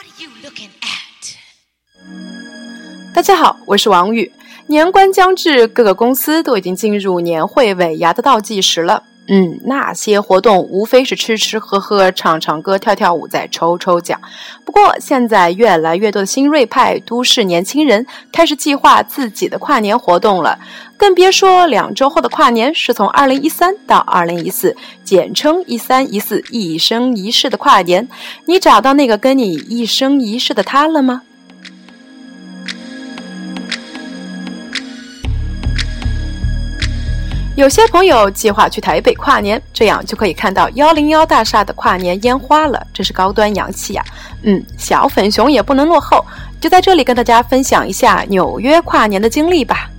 are you looking at 大家好，我是王宇。年关将至，各个公司都已经进入年会尾牙的倒计时了。嗯，那些活动无非是吃吃喝喝、唱唱歌、跳跳舞、再抽抽奖。不过，现在越来越多的新锐派都市年轻人开始计划自己的跨年活动了，更别说两周后的跨年是从二零一三到二零一四，简称一三一四，一生一世的跨年。你找到那个跟你一生一世的他了吗？有些朋友计划去台北跨年，这样就可以看到幺零幺大厦的跨年烟花了，真是高端洋气呀！嗯，小粉熊也不能落后，就在这里跟大家分享一下纽约跨年的经历吧。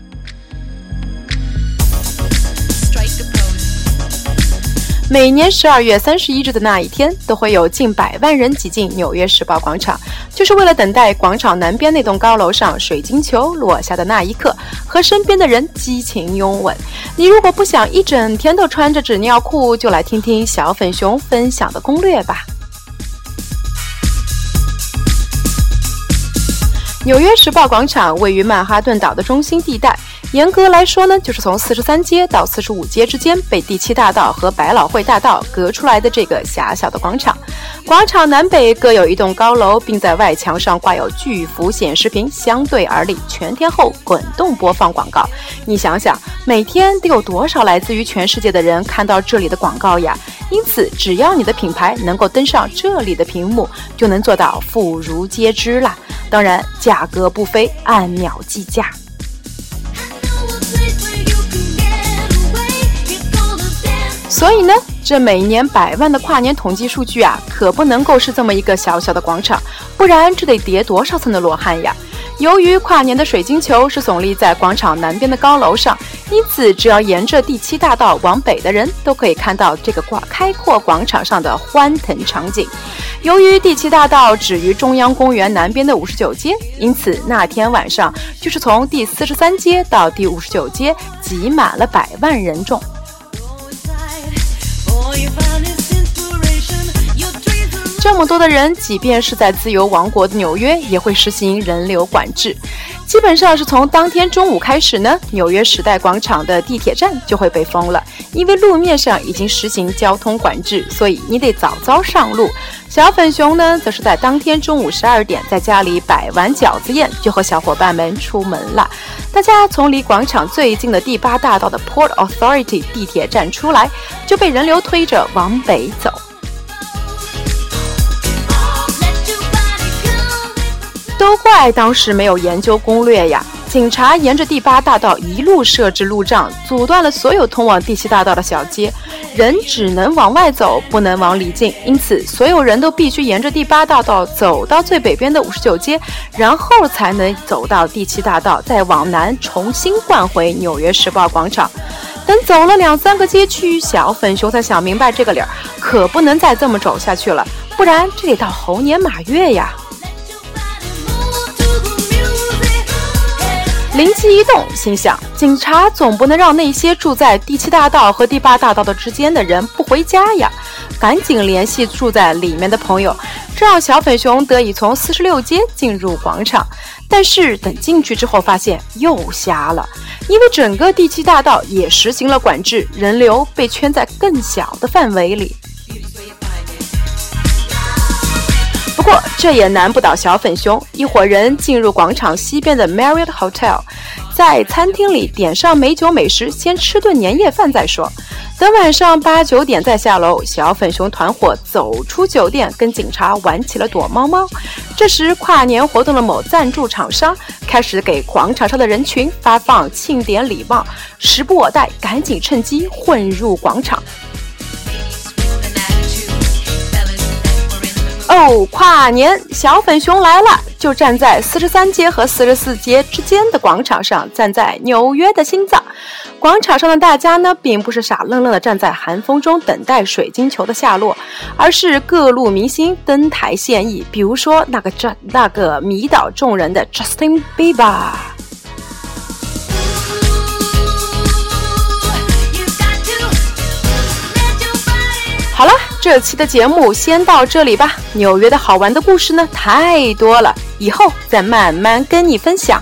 每年十二月三十一日的那一天，都会有近百万人挤进纽约时报广场，就是为了等待广场南边那栋高楼上水晶球落下的那一刻，和身边的人激情拥吻。你如果不想一整天都穿着纸尿裤，就来听听小粉熊分享的攻略吧。纽约时报广场位于曼哈顿岛的中心地带。严格来说呢，就是从四十三街到四十五街之间被第七大道和百老汇大道隔出来的这个狭小的广场。广场南北各有一栋高楼，并在外墙上挂有巨幅显示屏，相对而立，全天候滚动播放广告。你想想，每天得有多少来自于全世界的人看到这里的广告呀？因此，只要你的品牌能够登上这里的屏幕，就能做到妇孺皆知啦。当然，价格不菲，按秒计价。所以呢，这每年百万的跨年统计数据啊，可不能够是这么一个小小的广场，不然这得叠多少层的罗汉呀！由于跨年的水晶球是耸立在广场南边的高楼上，因此只要沿着第七大道往北的人都可以看到这个广开阔广场上的欢腾场景。由于第七大道止于中央公园南边的五十九街，因此那天晚上就是从第四十三街到第五十九街挤满了百万人众。这么多的人，即便是在自由王国的纽约，也会实行人流管制。基本上是从当天中午开始呢，纽约时代广场的地铁站就会被封了，因为路面上已经实行交通管制，所以你得早早上路。小粉熊呢，则是在当天中午十二点，在家里摆完饺子宴，就和小伙伴们出门了。大家从离广场最近的第八大道的 Port Authority 地铁站出来，就被人流推着往北走。都怪当时没有研究攻略呀！警察沿着第八大道一路设置路障，阻断了所有通往第七大道的小街，人只能往外走，不能往里进。因此，所有人都必须沿着第八大道走到最北边的五十九街，然后才能走到第七大道，再往南重新灌回纽约时报广场。等走了两三个街区，小粉熊才想明白这个理儿，可不能再这么走下去了，不然这得到猴年马月呀！灵机一动，心想：警察总不能让那些住在第七大道和第八大道的之间的人不回家呀！赶紧联系住在里面的朋友，这让小粉熊得以从四十六街进入广场。但是等进去之后，发现又瞎了，因为整个第七大道也实行了管制，人流被圈在更小的范围里。这也难不倒小粉熊，一伙人进入广场西边的 Marriott Hotel，在餐厅里点上美酒美食，先吃顿年夜饭再说。等晚上八九点再下楼，小粉熊团伙走出酒店，跟警察玩起了躲猫猫。这时，跨年活动的某赞助厂商开始给广场上的人群发放庆典礼帽，时不我待，赶紧趁机混入广场。跨年小粉熊来了，就站在四十三街和四十四街之间的广场上，站在纽约的心脏。广场上的大家呢，并不是傻愣愣的站在寒风中等待水晶球的下落，而是各路明星登台献艺。比如说那个这那个迷倒众人的 Justin Bieber。好了。这期的节目先到这里吧。纽约的好玩的故事呢太多了，以后再慢慢跟你分享。